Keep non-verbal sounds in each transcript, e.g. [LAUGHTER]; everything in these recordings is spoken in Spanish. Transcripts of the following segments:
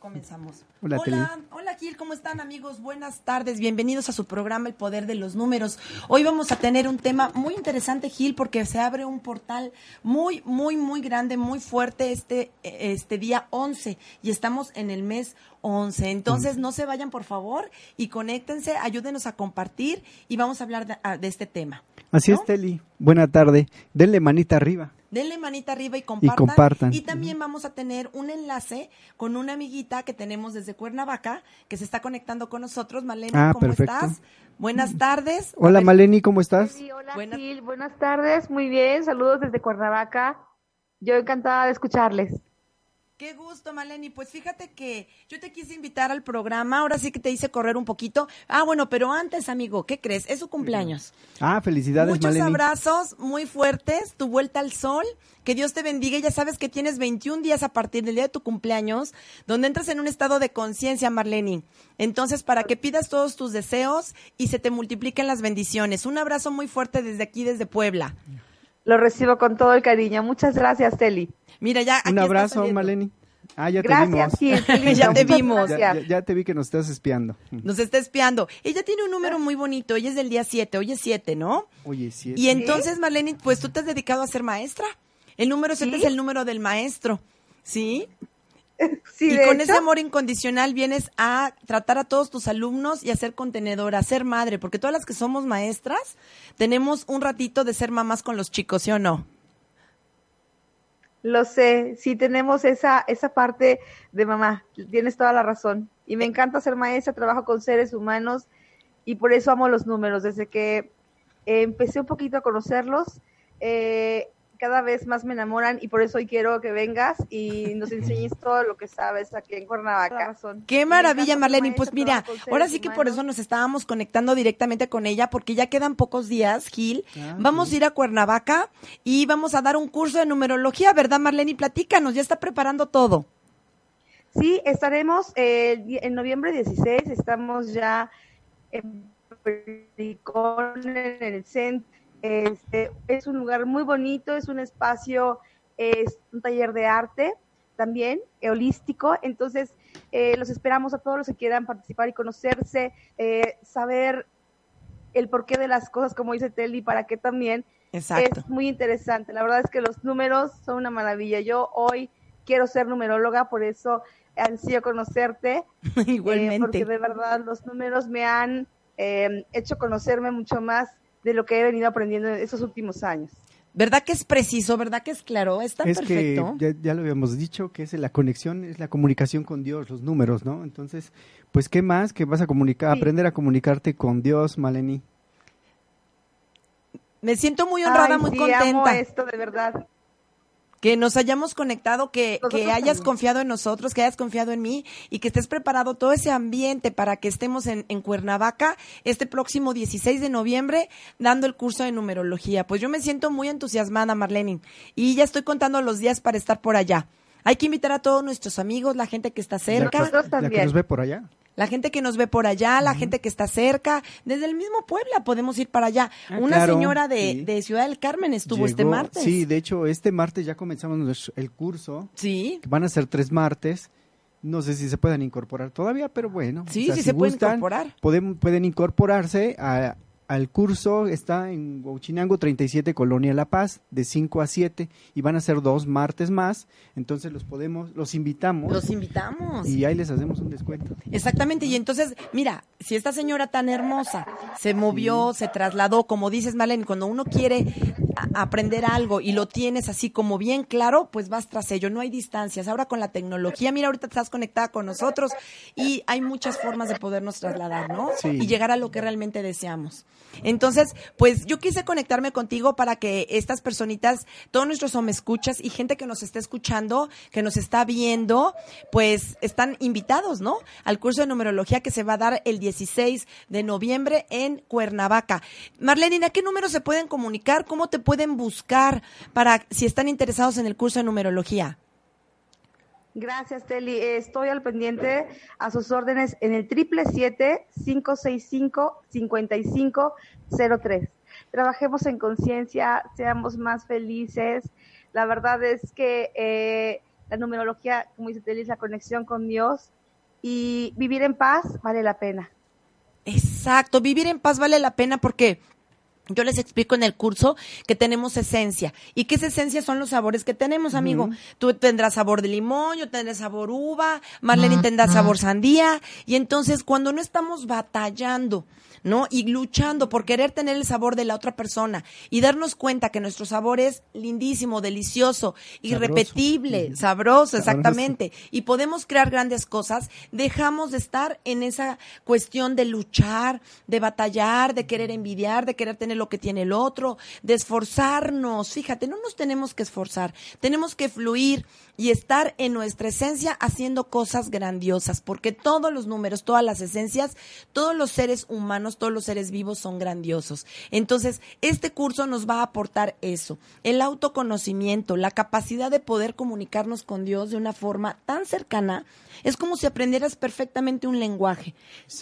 Comenzamos. Hola, hola, hola, Gil, ¿cómo están amigos? Buenas tardes, bienvenidos a su programa El Poder de los Números. Hoy vamos a tener un tema muy interesante, Gil, porque se abre un portal muy, muy, muy grande, muy fuerte este, este día 11 y estamos en el mes 11. Entonces, no se vayan, por favor, y conéctense, ayúdenos a compartir y vamos a hablar de, a- de este tema. Así ¿no? es, Teli. Buena tarde. Denle manita arriba. Denle manita arriba y compartan. compartan. Y también vamos a tener un enlace con una amiguita que tenemos desde Cuernavaca, que se está conectando con nosotros. Malena, Ah, ¿cómo perfecto. estás? Buenas tardes. Hola, Maleni, ¿cómo estás? Sí, hola Buena- Gil, buenas tardes, muy bien, saludos desde Cuernavaca. Yo encantada de escucharles. Qué gusto, Maleni. Pues fíjate que yo te quise invitar al programa. Ahora sí que te hice correr un poquito. Ah, bueno, pero antes, amigo, ¿qué crees? Es su cumpleaños. Ah, felicidades, Muchos Maleni. abrazos muy fuertes, tu vuelta al sol, que Dios te bendiga. Ya sabes que tienes 21 días a partir del día de tu cumpleaños, donde entras en un estado de conciencia, Marlene. Entonces, para que pidas todos tus deseos y se te multipliquen las bendiciones. Un abrazo muy fuerte desde aquí, desde Puebla. Lo recibo con todo el cariño. Muchas gracias, Teli. Mira, ya. aquí Un abrazo. Maleni. Ah, ya te Gracias, vimos. Gil. qué lindo, Ya [LAUGHS] te vimos. Ya, gracias. ya- ya te vi que nos estás espiando. Nos está espiando. Ella tiene un número muy bonito. Ella es del día 7. Hoy es 7, ¿no? Oye, sí. Y entonces, Marlene, pues tú te has dedicado a ser maestra. El número 7 ¿Sí? es el número del maestro. ¿Sí? [LAUGHS] Sí, y de con hecho, ese amor incondicional vienes a tratar a todos tus alumnos y a ser contenedora, a ser madre, porque todas las que somos maestras tenemos un ratito de ser mamás con los chicos, ¿sí o no? Lo sé, sí tenemos esa, esa parte de mamá, tienes toda la razón. Y me encanta ser maestra, trabajo con seres humanos y por eso amo los números. Desde que empecé un poquito a conocerlos, eh, cada vez más me enamoran y por eso hoy quiero que vengas y nos enseñes [LAUGHS] todo lo que sabes aquí en Cuernavaca. Qué maravilla, Marlene. Pues mira, ahora sí que por eso nos estábamos conectando directamente con ella, porque ya quedan pocos días, Gil. Ah, vamos sí. a ir a Cuernavaca y vamos a dar un curso de numerología, ¿verdad, Marlene? Platícanos, ya está preparando todo. Sí, estaremos eh, en noviembre 16, estamos ya en en el centro. Este, es un lugar muy bonito, es un espacio, es un taller de arte también, eh, holístico. Entonces, eh, los esperamos a todos los que quieran participar y conocerse, eh, saber el porqué de las cosas, como dice Telly, para que también Exacto. es muy interesante. La verdad es que los números son una maravilla. Yo hoy quiero ser numeróloga, por eso ansío conocerte. [LAUGHS] eh, Igualmente. porque de verdad los números me han eh, hecho conocerme mucho más de lo que he venido aprendiendo en estos últimos años. ¿Verdad que es preciso? ¿Verdad que es claro? Es tan Es perfecto. que ya, ya lo habíamos dicho, que es la conexión, es la comunicación con Dios, los números, ¿no? Entonces, pues, ¿qué más que vas a comunicar, Sí. aprender a comunicarte con Dios, Maleni? Me siento muy honrada, Ay, muy sí, amo contenta. esto, de verdad. Que nos hayamos conectado, que, que hayas también. confiado en nosotros, que hayas confiado en mí y que estés preparado todo ese ambiente para que estemos en, en Cuernavaca este próximo 16 de noviembre dando el curso de numerología. Pues yo me siento muy entusiasmada, Marlene, y ya estoy contando los días para estar por allá. Hay que invitar a todos nuestros amigos, la gente que está cerca, La, que- la que también. nos ve por allá. La gente que nos ve por allá, la gente que está cerca, desde el mismo Puebla podemos ir para allá. Ah, Una claro, señora de, sí. de Ciudad del Carmen estuvo este martes. Sí, de hecho, este martes ya comenzamos el curso. Sí. van a ser tres martes. No sé si se puedan incorporar todavía, pero bueno. Sí, o sea, sí si se pueden gustan, incorporar. Pueden, pueden incorporarse a- al curso. Está en Huachinango 37, Colonia La Paz, de 5 a 7. Y van a ser dos martes más. Entonces los podemos, los invitamos. Los invitamos. y ahí les hacemos un descuento. Exactamente, y entonces, mira, si esta señora tan hermosa se movió, se trasladó, como dices, Marlene, cuando uno quiere aprender algo y lo tienes así como bien claro, pues vas tras ello, no hay distancias. Ahora con la tecnología, mira, ahorita estás conectada con nosotros y hay muchas formas de podernos trasladar, ¿no? Sí. Y llegar a lo que realmente deseamos. Entonces, pues yo quise conectarme contigo para que estas personitas, todos nuestros escuchas y gente que nos está escuchando, que nos está viendo, pues están invitados, ¿no? Al curso de numerología que se va a dar el 16 de noviembre en Cuernavaca. Marlene, ¿a qué número se pueden comunicar? ¿Cómo te pueden buscar para si están interesados en el curso de numerología? Gracias, Teli. Estoy al pendiente a sus órdenes en el triple siete cinco seis cinco cincuenta y cinco cero tres. Trabajemos en conciencia, seamos más felices. La verdad es que eh, la numerología, como dice Teli, es la conexión con Dios y vivir en paz vale la pena. Exacto, vivir en paz vale la pena porque yo les explico en el curso que tenemos esencia. ¿Y qué es esencia? Son los sabores que tenemos, amigo. Tú tendrás sabor de limón, yo tendré sabor uva, Marlene tendrá sabor sandía. Y entonces, cuando no estamos batallando, ¿no? Y luchando por querer tener el sabor de la otra persona y darnos cuenta que nuestro sabor es lindísimo, delicioso, irrepetible, Sabroso. exactamente y podemos crear grandes cosas, dejamos de estar en esa cuestión de luchar, de batallar, de querer envidiar, de querer tener lo que tiene el otro, de esforzarnos. Fíjate, no nos tenemos que esforzar, tenemos que fluir y estar en nuestra esencia haciendo cosas grandiosas, porque todos los números, todas las esencias, todos los seres humanos, todos los seres vivos son grandiosos. Entonces, este curso nos va a aportar eso, el autoconocimiento, la capacidad de poder comunicarnos con Dios de una forma tan cercana. Es como si aprendieras perfectamente un lenguaje,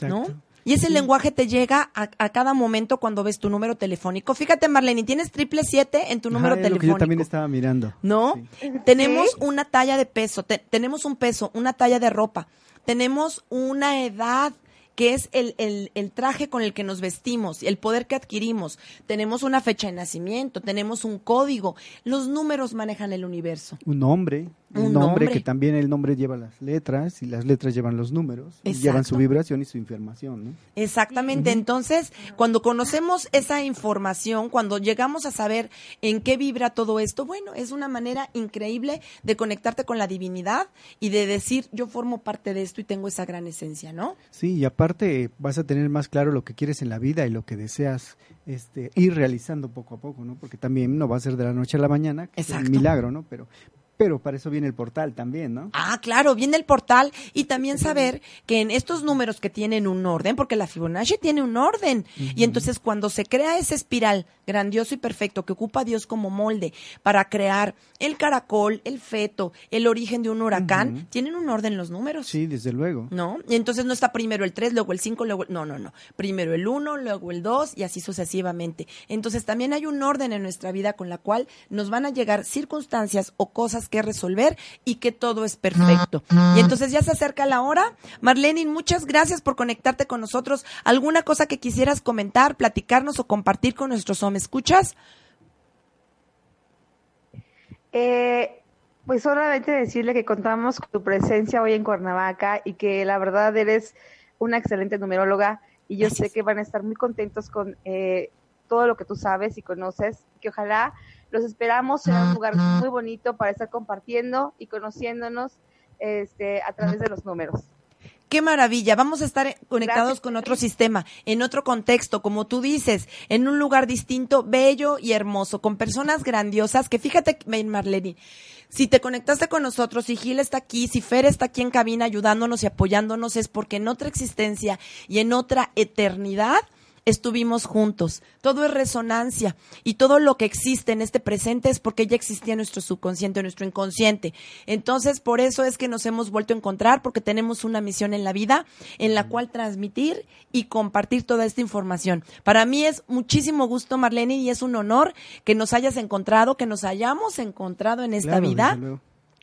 ¿no? Y ese lenguaje te llega a, a cada momento cuando ves tu número telefónico. Fíjate, Marlene, tienes triple siete en tu número Ajá, es lo que telefónico. yo también estaba mirando. ¿no? Sí. Tenemos Sí. una talla de peso, te- tenemos un peso, una talla de ropa, tenemos una edad que es el, el, el traje con el que nos vestimos, el poder que adquirimos, tenemos una fecha de nacimiento, tenemos un código, los números manejan el universo. Un nombre, un, nombre, nombre. que también el nombre lleva las letras y las letras llevan los números, y llevan su vibración y su información, ¿no? Exactamente. Entonces, cuando conocemos esa información, cuando llegamos a saber en qué vibra todo esto, bueno, es una manera increíble de conectarte con la divinidad y de decir, yo formo parte de esto y tengo esa gran esencia, ¿no? Sí, y aparte vas a tener más claro lo que quieres en la vida y lo que deseas este, ir realizando poco a poco, ¿no? Porque también no va a ser de la noche a la mañana, que es un milagro, ¿no? Pero, pero para eso viene el portal también, ¿no? Ah, claro, viene el portal y también saber que en estos números que tienen un orden, porque la Fibonacci tiene un orden, y entonces cuando se crea ese espiral grandioso y perfecto que ocupa a Dios como molde para crear el caracol, el feto, el origen de un huracán, tienen un orden los números. Sí, desde luego. ¿No? Y entonces no está primero el 3, luego el 5, luego el... No, no, no. Primero el 1, luego el 2 y así sucesivamente. Entonces también hay un orden en nuestra vida con la cual nos van a llegar circunstancias o cosas que resolver y que todo es perfecto. Y entonces ya se acerca la hora. Marlene, muchas gracias por conectarte con nosotros. ¿Alguna cosa que quisieras comentar, platicarnos o compartir con nuestros hombres? ¿Escuchas? Eh, pues solamente decirle que contamos con tu presencia hoy en Cuernavaca y que la verdad eres una excelente numeróloga y yo Gracias. sé que van a estar muy contentos con eh, todo lo que tú sabes y conoces, que ojalá los esperamos en un lugar muy bonito para estar compartiendo y conociéndonos este, a través de los números. Qué maravilla. Vamos a estar conectados Gracias. con otro sistema, en otro contexto, como tú dices, en un lugar distinto, bello y hermoso, con personas grandiosas que fíjate, Marlene, si te conectaste con nosotros, si Gil está aquí, si Fer está aquí en cabina ayudándonos y apoyándonos, es porque en otra existencia y en otra eternidad estuvimos juntos. Todo es resonancia y todo lo que existe en este presente es porque ya existía nuestro subconsciente, nuestro inconsciente. Entonces, por eso es que nos hemos vuelto a encontrar porque tenemos una misión en la vida en la cual transmitir y compartir toda esta información. Para mí es muchísimo gusto, Marlene, y es un honor que nos hayas encontrado, que nos hayamos encontrado en esta Claro, vida.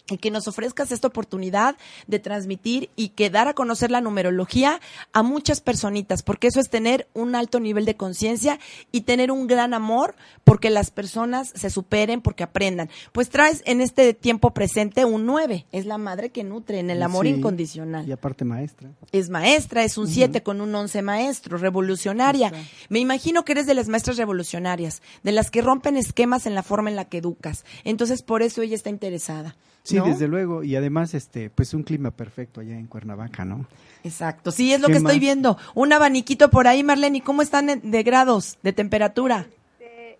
Y que nos ofrezcas esta oportunidad de transmitir y que dar a conocer la numerología a muchas personitas, porque eso es tener un alto nivel de conciencia y tener un gran amor porque las personas se superen, porque aprendan. Pues traes en este tiempo presente un 9, es la madre que nutre en el amor Sí, incondicional. Y aparte maestra. Es maestra, es un 7 con un 11 maestro, revolucionaria. Me imagino que eres de las maestras revolucionarias, de las que rompen esquemas en la forma en la que educas. Entonces, por eso ella está interesada. Sí, ¿no? desde luego. Y además, este, pues un clima perfecto allá en Cuernavaca, ¿no? Exacto, sí, es lo ¿Qué que estoy viendo. Un abaniquito por ahí, Marlene, ¿y cómo están en- de grados, de temperatura? Eh,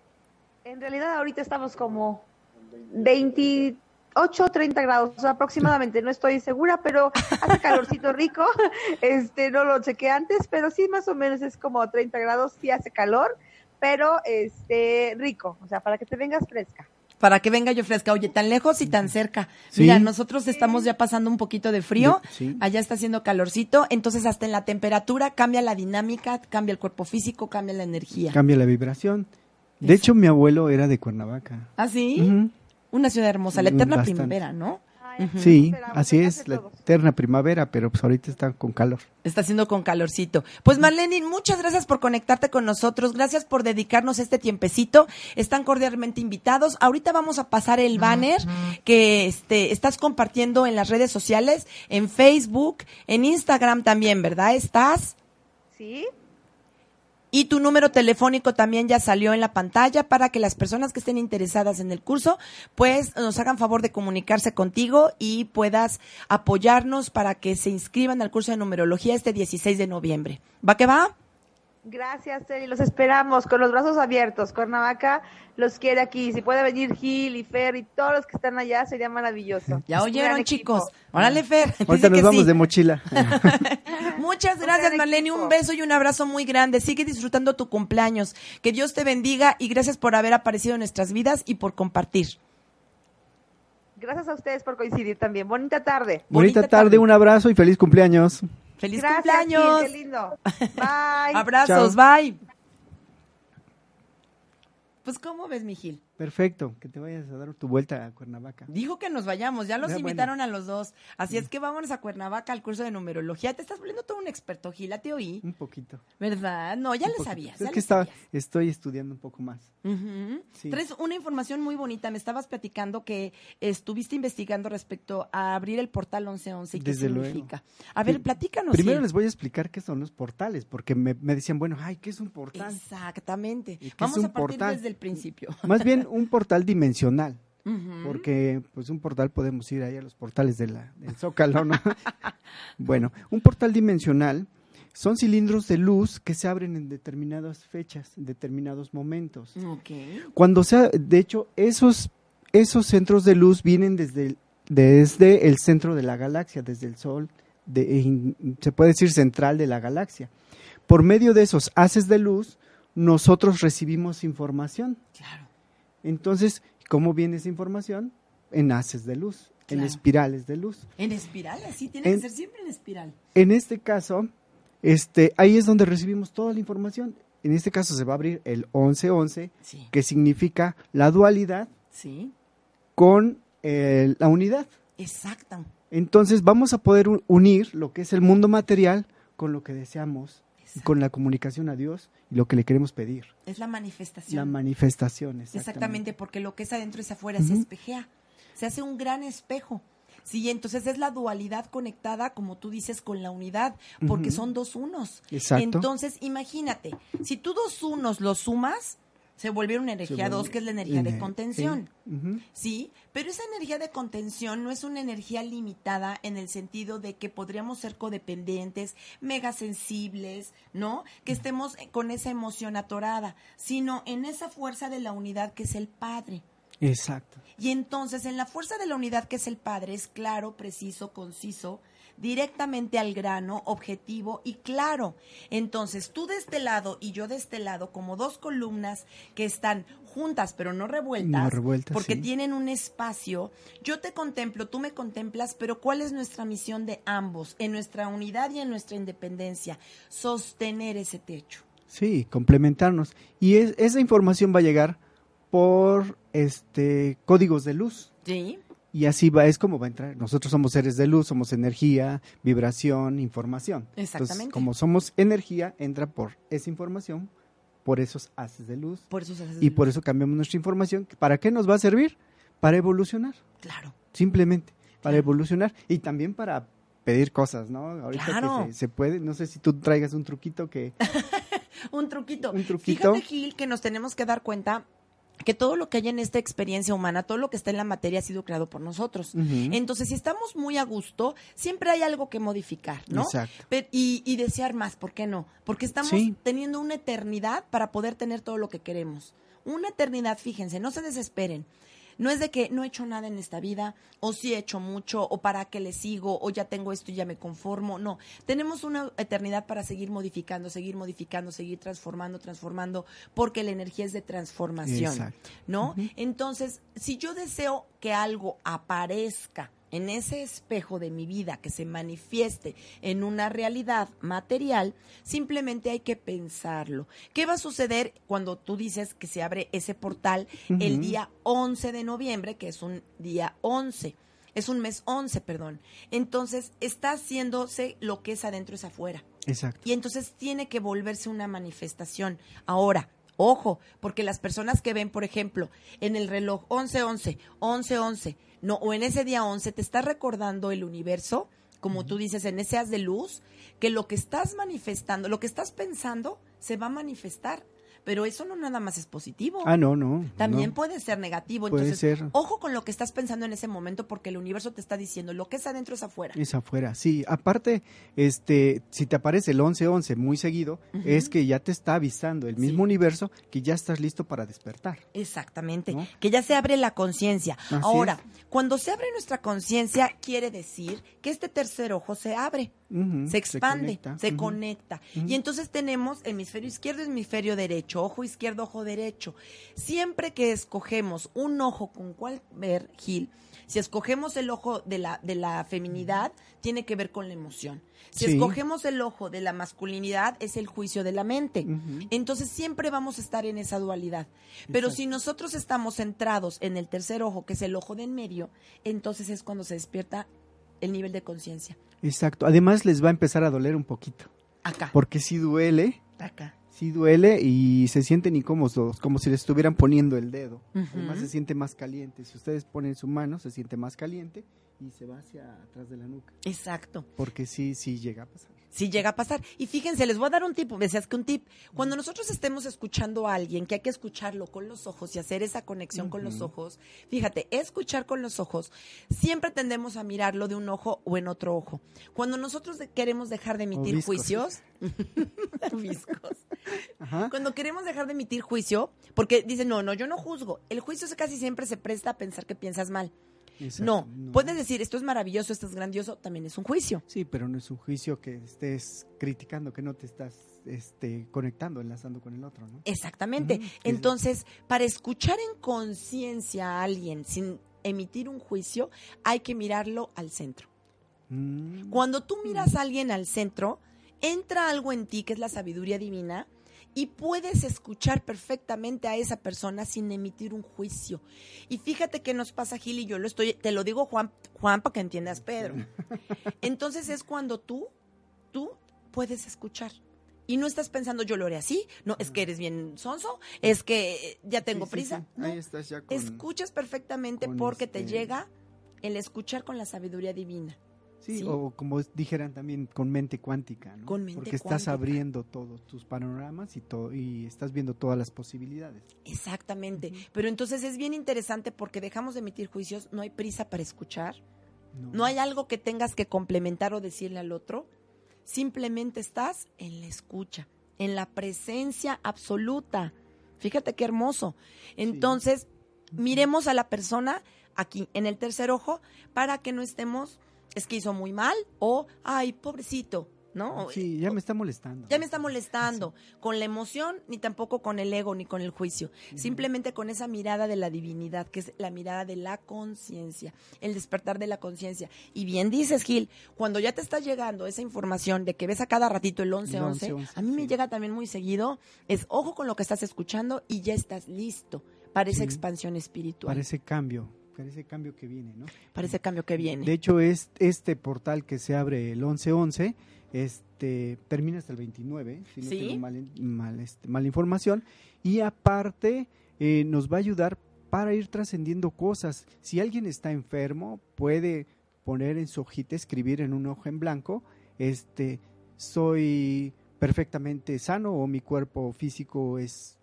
en realidad ahorita estamos como 28, 30 grados aproximadamente, no estoy segura, pero hace calorcito rico. [LAUGHS] Este, no lo chequé antes, pero sí más o menos es como 30 grados, sí hace calor, pero este rico, o sea, para que te vengas fresca. Para que venga yo fresca. Oye, tan lejos y tan cerca. Sí. Mira, nosotros estamos ya pasando un poquito de frío. Sí. Allá está haciendo calorcito. Entonces, hasta en la temperatura cambia la dinámica, cambia el cuerpo físico, cambia la energía. Cambia la vibración. De hecho, mi abuelo era de Cuernavaca. ¿Ah, sí? Una ciudad hermosa. La eterna Bastante. primavera, ¿no? Sí, así es, la eterna primavera, pero pues ahorita está con calor. Está haciendo con calorcito. Pues Marlene, muchas gracias por conectarte con nosotros. Gracias por dedicarnos este tiempecito. Están cordialmente invitados. Ahorita vamos a pasar el banner que este, estás compartiendo en las redes sociales, en Facebook, en Instagram también, ¿verdad? Estás. Sí, Y tu número telefónico también ya salió en la pantalla para que las personas que estén interesadas en el curso, pues nos hagan favor de comunicarse contigo y puedas apoyarnos para que se inscriban al curso de numerología este 16 de noviembre. ¿Va que va? Gracias, Terry, los esperamos con los brazos abiertos. Cuernavaca los quiere aquí. Si puede venir Gil y Fer y todos los que están allá, sería maravilloso. [LAUGHS] Ya oyeron, chicos. Órale, Fer. [LAUGHS] Ahorita nos vamos sí. de mochila. [LAUGHS] Muchas gracias, Marlene. equipo. Un beso y un abrazo muy grande. Sigue disfrutando tu cumpleaños. Que Dios te bendiga y gracias por haber aparecido en nuestras vidas y por compartir. Gracias a ustedes por coincidir también. Bonita tarde. Bonita, Bonita tarde, tarde. un abrazo y feliz cumpleaños. ¡Feliz Gracias, cumpleaños! Gil, qué lindo. Bye. [LAUGHS] Abrazos, bye. Pues, ¿cómo ves, mi Gil? Perfecto, que te vayas a dar tu vuelta a Cuernavaca. Dijo que nos vayamos, ya los Ya, invitaron a los dos. Así es que vámonos a Cuernavaca al curso de numerología. Te estás volviendo todo un experto, Gil, ya te oí. Un poquito. ¿Verdad? No, ya un le poquito. sabías. Es ya que le está- sabías. estoy estudiando un poco más. Ujú. Sí. Traes una información muy bonita. Me estabas platicando que estuviste investigando respecto a abrir el portal 1111 y qué Desde luego. significa. A ver, platícanos. Primero les voy a explicar qué son los portales, porque me, me decían, bueno, ay, ¿qué es un portal? Exactamente. ¿Y qué es Vamos a partir portal? desde el principio. Más bien [LAUGHS] un portal dimensional, porque pues un portal podemos ir ahí a los portales de la, del Zócalo, ¿no? [LAUGHS] bueno, un portal dimensional son cilindros de luz que se abren en determinadas fechas, en determinados momentos. Cuando sea, de hecho, esos, esos centros de luz vienen desde el, desde el centro de la galaxia, desde el Sol, de- in- se puede decir central de la galaxia. Por medio de esos haces de luz, nosotros recibimos información. Claro. Entonces, ¿cómo viene esa información? En haces de luz, en espirales de luz. En espiral, así tiene En- que ser siempre en espiral. En este caso, este, ahí es donde recibimos toda la información. En este caso se va a abrir el 1111, Sí. que significa la dualidad Sí. con eh, la unidad. Exacto. Entonces vamos a poder unir lo que es el mundo material con lo que deseamos, Exacto. con la comunicación a Dios lo que le queremos pedir. Es la manifestación. La manifestación, Exactamente, exactamente. porque lo que es adentro es afuera, se espejea, se hace un gran espejo. Sí, entonces es la dualidad conectada, como tú dices, con la unidad, porque son dos unos. Exacto. Entonces, imagínate, si tú dos unos los sumas, se vuelve una energía vuelve dos, que es la energía de contención. sí. Sí, pero esa energía de contención no es una energía limitada en el sentido de que podríamos ser codependientes, mega sensibles, ¿no? Que estemos con esa emoción atorada, sino en esa fuerza de la unidad que es el Padre. Exacto. Y entonces en la fuerza de la unidad que es el Padre es claro, preciso, conciso, directamente al grano, objetivo y claro. Entonces tú de este lado y yo de este lado como dos columnas que están juntas pero no revueltas, No revueltas, porque sí. tienen un espacio. Yo te contemplo, tú me contemplas, pero ¿cuál es nuestra misión de ambos en nuestra unidad y en nuestra independencia? Sostener ese techo. Sí, complementarnos. Y es- esa información va a llegar por este códigos de luz. ¿Sí? Y así va, es como va a entrar. Nosotros somos seres de luz, somos energía, vibración, información. Exactamente. Entonces, como somos energía, entra por esa información, por esos haces de luz. Por eso se hace Y por eso cambiamos nuestra información. ¿Para qué nos va a servir? Para evolucionar, Claro. simplemente. Para Claro. evolucionar y también para pedir cosas, ¿no? Ahorita Claro. que se, se puede, no sé si tú traigas un truquito que... [LAUGHS] Un truquito. Un truquito. Fíjate, Gil, que nos tenemos que dar cuenta que todo lo que hay en esta experiencia humana, todo lo que está en la materia ha sido creado por nosotros. Entonces, si estamos muy a gusto, siempre hay algo que modificar, ¿no? Exacto. Y, y desear más, ¿por qué no? Porque estamos Sí. teniendo una eternidad para poder tener todo lo que queremos. Una eternidad, fíjense, no se desesperen. No es de que no he hecho nada en esta vida, o sí he hecho mucho, o para qué le sigo, o ya tengo esto y ya me conformo. No, tenemos una eternidad para seguir modificando, seguir modificando, seguir transformando, transformando, porque la energía es de transformación. Exacto. ¿no? Entonces, si yo deseo que algo aparezca en ese espejo de mi vida, que se manifieste en una realidad material, simplemente hay que pensarlo. ¿Qué va a suceder cuando tú dices que se abre ese portal el día 11 de noviembre, que es un día 11? Es un mes 11, perdón. Entonces, está haciéndose lo que es adentro es afuera. Exacto. Y entonces tiene que volverse una manifestación. Ahora, ojo, porque las personas que ven, por ejemplo, en el reloj 11-11, 11-11, no, o en ese día 11, te está recordando el universo, como tú dices, en ese haz de luz, que lo que estás manifestando, lo que estás pensando, se va a manifestar. Pero eso no nada más es positivo. Ah, no, no. También no. puede ser negativo. Puede Entonces, ser. ojo con lo que estás pensando en ese momento, porque el universo te está diciendo lo que es adentro es afuera. Es afuera, sí. Aparte, este, si te aparece el 11-11 muy seguido, es que ya te está avisando el mismo Sí. universo que ya estás listo para despertar. Exactamente, ¿No? que ya se abre la conciencia. Ahora, cuando se abre nuestra conciencia, quiere decir que este tercer ojo se abre, Se expande, se conecta. Y entonces tenemos hemisferio izquierdo, hemisferio derecho, ojo izquierdo, ojo derecho. Siempre que escogemos un ojo con cuál ver, Gil, si escogemos el ojo de la, de la feminidad, tiene que ver con la emoción. Si Sí. escogemos el ojo de la masculinidad, es el juicio de la mente. Entonces siempre vamos a estar en esa dualidad. Pero Exacto. si nosotros estamos centrados en el tercer ojo, que es el ojo de en medio, entonces es cuando se despierta el nivel de conciencia. Exacto. Además, les va a empezar a doler un poquito. Acá. Porque sí duele, Acá. sí duele y se sienten incómodos, como si le estuvieran poniendo el dedo. Además, se siente más caliente. Si ustedes ponen su mano, se siente más caliente y se va hacia atrás de la nuca. Exacto. Porque sí, sí llega a pasar. Si llega a pasar. Y fíjense, les voy a dar un tip, decías que un tip. Cuando nosotros estemos escuchando a alguien, que hay que escucharlo con los ojos y hacer esa conexión con los ojos, fíjate, escuchar con los ojos, siempre tendemos a mirarlo de un ojo o en otro ojo. Cuando nosotros queremos dejar de emitir juicios. [LAUGHS] [LAUGHS] Ajá. Cuando queremos dejar de emitir juicio, porque dicen, no, no, yo no juzgo. El juicio casi siempre se presta a pensar que piensas mal. Exacto. No, puedes decir, esto es maravilloso, esto es grandioso, también es un juicio. Sí, pero no es un juicio que estés criticando, que no te estás este, conectando, enlazando con el otro, ¿no? Exactamente. Entonces, para escuchar en conciencia a alguien sin emitir un juicio, hay que mirarlo al centro. Mm, Cuando tú miras a alguien al centro, entra algo en ti que es la sabiduría divina y puedes escuchar perfectamente a esa persona sin emitir un juicio. Y fíjate que nos pasa Gil y yo lo estoy, te lo digo Juan, Juan para que entiendas Pedro. Entonces es cuando tú, tú puedes escuchar. Y no estás pensando, yo lo haré así, no, es que eres bien sonso, es que ya tengo sí, prisa. sí. No, Ahí estás ya con... escuchas perfectamente porque te este- llega el escuchar con la sabiduría divina. Sí, Sí. o como dijeran también con mente cuántica, ¿no? Con mente Porque estás cuántica. abriendo todos tus panoramas y todo y estás viendo todas las posibilidades. Exactamente. Pero entonces es bien interesante porque dejamos de emitir juicios, no hay prisa para escuchar, no hay algo que tengas que complementar o decirle al otro, simplemente estás en la escucha, en la presencia absoluta. Fíjate qué hermoso. Entonces, miremos a la persona aquí, en el tercer ojo, para que no estemos, es que hizo muy mal o, ay, pobrecito, ¿no? Sí, ya me está molestando. Ya me está molestando con la emoción, ni tampoco con el ego, ni con el juicio. Simplemente con esa mirada de la divinidad, que es la mirada de la conciencia, el despertar de la conciencia. Y bien dices, Gil, cuando ya te está llegando esa información de que ves a cada ratito el 11-11, 11-11, a mí me llega también muy seguido, es ojo con lo que estás escuchando y ya estás listo para esa Sí. expansión espiritual. Para ese cambio. Parece cambio que viene, ¿no? Parece cambio que viene. De hecho, es este portal que se abre el 11-11, este, termina hasta el 29, si no ¿Sí? tengo mal, mal, este, mala información, y aparte eh, nos va a ayudar para ir trascendiendo cosas. Si alguien está enfermo, puede poner en su hojita, escribir en un hoja en blanco, este, soy perfectamente sano o mi cuerpo físico es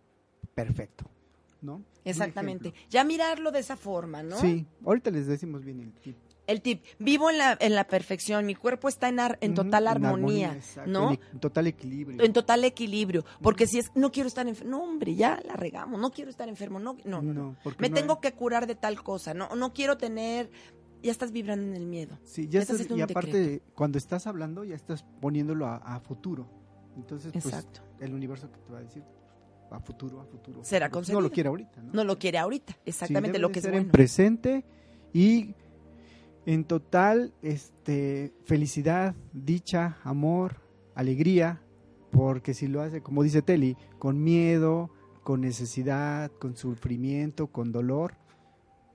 perfecto, ¿no? Exactamente. Ya mirarlo de esa forma, ¿no? Sí, ahorita les decimos bien el tip. El tip, vivo en la, en la perfección, mi cuerpo está en, ar- en total en armonía, exacto, ¿no? En, e- en total equilibrio. En total equilibrio, porque si es, no quiero estar enfermo, no hombre, ya la regamos, no quiero estar enfermo, no, no, no, me no tengo hay- que curar de tal cosa, no, no quiero tener, ya estás vibrando en el miedo. Sí, ya estás y aparte, decreto. cuando estás hablando, ya estás poniéndolo a, a futuro. Entonces, pues, Exacto. el universo que te va a decir, a futuro, a futuro. Será. Pues, concedido. No lo quiere ahorita, ¿no? No lo quiere ahorita, exactamente lo que es ser bueno. en presente y en total este felicidad, dicha, amor, alegría, porque si lo hace, como dice Teli, con miedo, con necesidad, con sufrimiento, con dolor,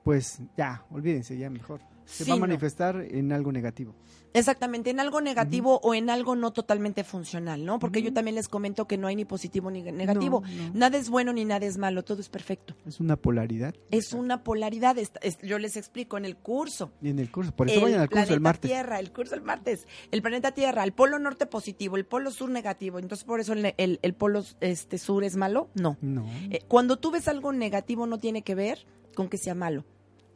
pues ya, olvídense, ya mejor. Se Sí, va a no. manifestar en algo negativo. Exactamente, en algo negativo o en algo no totalmente funcional, ¿no? Porque yo también les comento que no hay ni positivo ni negativo. No, no. Nada es bueno ni nada es malo, todo es perfecto. Es una polaridad. Es una polaridad, es- es- yo les explico en el curso. Y en el curso, por eso el vayan al curso el martes. Tierra, el curso el martes. El planeta Tierra, el polo norte positivo, el polo sur negativo. Entonces, por eso el, el- el polo este, sur es malo. No. No. Eh, cuando tú ves algo negativo, no tiene que ver con que sea malo.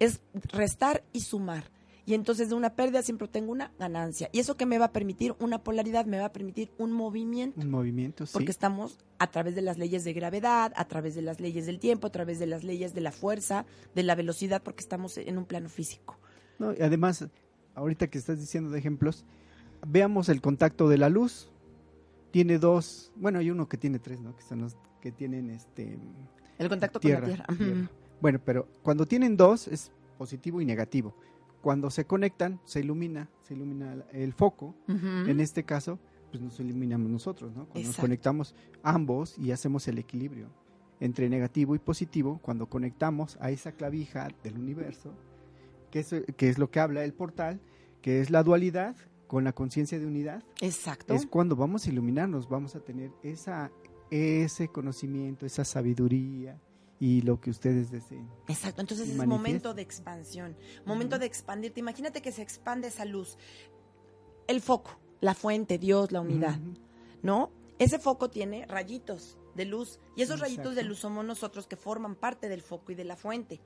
Es restar y sumar. Y entonces de una pérdida siempre tengo una ganancia. Y eso que me va a permitir una polaridad, me va a permitir un movimiento. un movimiento, sí. Porque estamos a través de las leyes de gravedad, a través de las leyes del tiempo, a través de las leyes de la fuerza, de la velocidad, porque estamos en un plano físico. No, y además, ahorita que estás diciendo de ejemplos, veamos el contacto de la luz. Tiene dos, bueno, hay uno que tiene tres, ¿no? Que son los que tienen este El contacto tierra, con la Tierra. tierra. Bueno, pero cuando tienen dos es positivo y negativo. Cuando se conectan, se ilumina, se ilumina el- foco. En este caso, pues nos iluminamos nosotros, ¿no? Cuando nos conectamos ambos y hacemos el equilibrio entre negativo y positivo, cuando conectamos a esa clavija del universo, que es, que es lo que habla el portal, que es la dualidad con la conciencia de unidad, Exacto. es cuando vamos a iluminarnos, vamos a tener esa, ese conocimiento, esa sabiduría y lo que ustedes deseen. Exacto, entonces es manifiesta. momento de expansión, momento de expandirte. Imagínate que se expande esa luz. El foco, la fuente, Dios, la unidad. ¿no? Ese foco tiene rayitos de luz y esos rayitos de luz somos nosotros que forman parte del foco y de la fuente.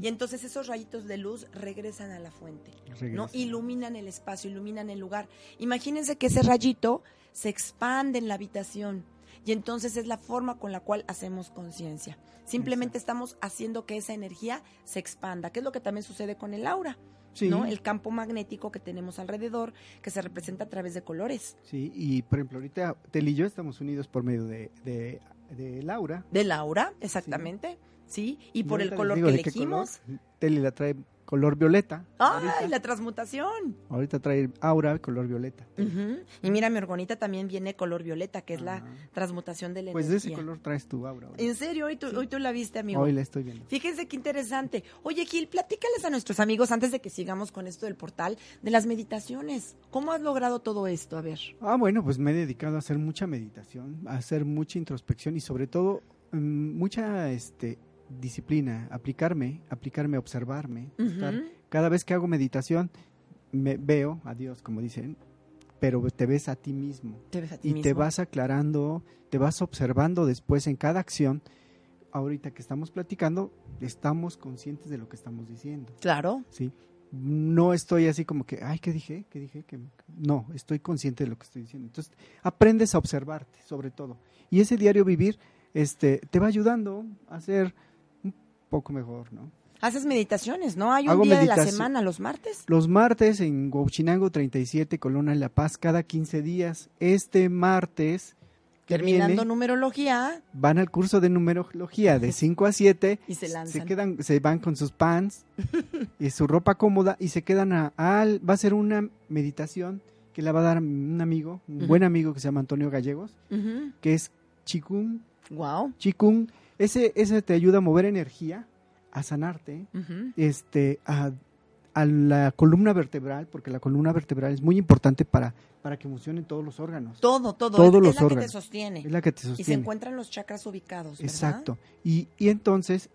Y entonces esos rayitos de luz regresan a la fuente, ¿no? Iluminan el espacio, iluminan el lugar. Imagínense que ese rayito se expande en la habitación y entonces es la forma con la cual hacemos conciencia. Simplemente estamos haciendo que esa energía se expanda, que es lo que también sucede con el aura, Sí. ¿no? El campo magnético que tenemos alrededor, que se representa a través de colores. Sí, y por ejemplo, ahorita Tel y yo estamos unidos por medio de, de, de Laura. Del aura, exactamente, ¿sí? Y por el color digo que de elegimos. Teli la trae color violeta. ¡Ay, ahorita. la transmutación! Ahorita trae aura color violeta. Y mira, mi orgonita también viene color violeta, que es la Ah. transmutación de la Pues de ese energía. color traes tu aura. ahorita. En serio, hoy tú, hoy tú la viste, amigo. Hoy la estoy viendo. Fíjense qué interesante. Oye, Gil, platícales a nuestros amigos antes de que sigamos con esto del portal de las meditaciones. ¿Cómo has logrado todo esto? A ver. Ah, bueno, pues me he dedicado a hacer mucha meditación, a hacer mucha introspección y sobre todo mm, mucha este disciplina, aplicarme, aplicarme, observarme, estar- cada vez que hago meditación me veo a Dios, como dicen, pero te ves a ti mismo Te ves a ti y te vas aclarando, te vas observando después en cada acción. Ahorita que estamos platicando, estamos conscientes de lo que estamos diciendo, Claro. ¿sí? No estoy así como que, ay, ¿qué dije? ¿Qué dije? que No, estoy consciente de lo que estoy diciendo. Entonces, aprendes a observarte, sobre todo. Y ese diario vivir este, te va ayudando a ser poco mejor, ¿no? Haces meditaciones, ¿no? Hay un Hago día de la semana, los martes. Los martes en Huachinango 37, Colona La Paz, cada 15 días. Este martes, Terminando viene, numerología van al curso de numerología de [LAUGHS] 5 a 7. y se lanzan. quedan, se van con sus pants y su ropa cómoda y se quedan a, al- va a ser una meditación que la va a dar un amigo, un buen amigo que se llama Antonio Gallegos, que es Chikung. Wow. Chikung, ese, ese te ayuda a mover energía, a sanarte, este, a, a la columna vertebral, porque la columna vertebral es muy importante para, para que funcionen todos los órganos. Todo, todo. Todos es, los es la que órganos. te sostiene. Es la que te Y se sostiene. encuentran los chakras ubicados. ¿verdad? Exacto. Y, y entonces,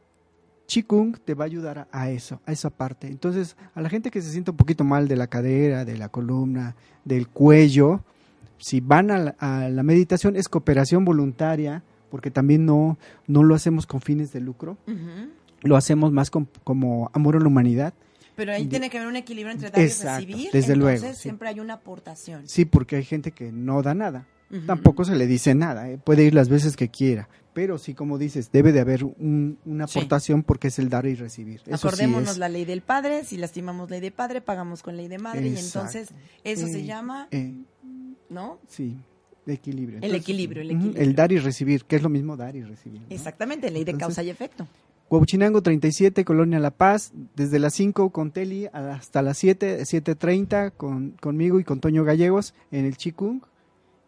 Qigong te va a ayudar a, a eso, a esa parte. Entonces, a la gente que se siente un poquito mal de la cadera, de la columna, del cuello, si van a la, a la meditación es cooperación voluntaria, porque también no, no lo hacemos con fines de lucro, lo hacemos más con- como amor a la humanidad. Pero ahí tiene que haber un equilibrio entre dar y recibir. desde luego, Entonces sí. siempre hay una aportación. Sí, porque hay gente que no da nada. Tampoco se le dice nada, ¿eh? puede ir las veces que quiera, pero sí, como dices, debe de haber un- una Sí. aportación porque es el dar y recibir. Eso sí Acordémonos es, la ley del padre, si lastimamos ley de padre, pagamos con ley de madre y entonces eso se Eh, llama, eh, ¿no? sí, de equilibrio. El equilibrio, el equilibrio. el dar y recibir, que es lo mismo dar y recibir. ¿no? Exactamente, ley de Entonces- causa y efecto. Huabuchinango 37, Colonia La Paz, desde las 5 con Teli hasta las 7, 7.30 con, conmigo y con Toño Gallegos en el Chikung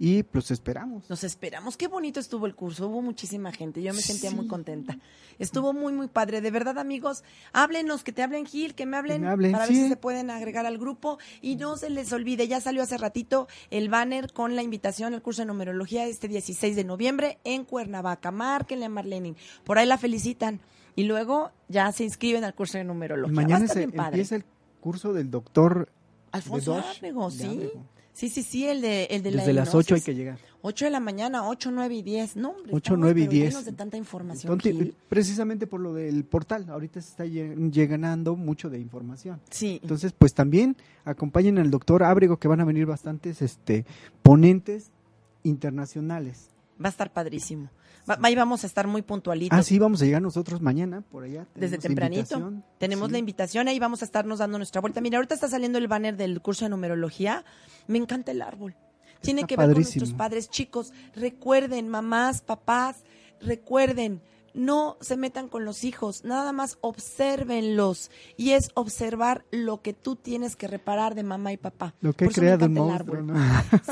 y pues esperamos. Nos esperamos. Qué bonito estuvo el curso. Hubo muchísima gente. Yo me sentía muy contenta. Estuvo muy, muy padre. De verdad, amigos, háblenos, que te hablen Gil, que me hablen, me hablen, para ver si se pueden agregar al grupo. Y no se les olvide, ya salió hace ratito el banner con la invitación al curso de numerología este 16 de noviembre en Cuernavaca. Márquenle a Marlenin. Por ahí la felicitan. Y luego ya se inscriben al curso de numerología. Mañana se empieza el curso del doctor Alfonso de Dosh, Ábrego, de sí. Sí, sí, sí, el de, el de la las 8 hay que llegar. 8 de la mañana, 8, 9 y 10. No, hombre, 8, estamos, 9 y pero 10. llenos de tanta información. Entonces, precisamente por lo del portal, ahorita se está lle- llegando mucho de información. Sí, Entonces, pues también acompañen al doctor Ábrego, que van a venir bastantes este, ponentes internacionales. va a estar padrísimo. Va- ahí vamos a estar muy puntualitos. Ah, sí, vamos a llegar nosotros mañana por allá. Desde tempranito. invitación. Tenemos Sí. la invitación, ahí vamos a estarnos dando nuestra vuelta. Mira, ahorita está saliendo el banner del curso de numerología. Me encanta el árbol. Tiene que ver con nuestros padres chicos. Recuerden, mamás, papás, recuerden, no se metan con los hijos, nada más obsérvenlos. Y es observar lo que tú tienes que reparar de mamá y papá. Lo que encanta el monstruo, árbol. ¿no?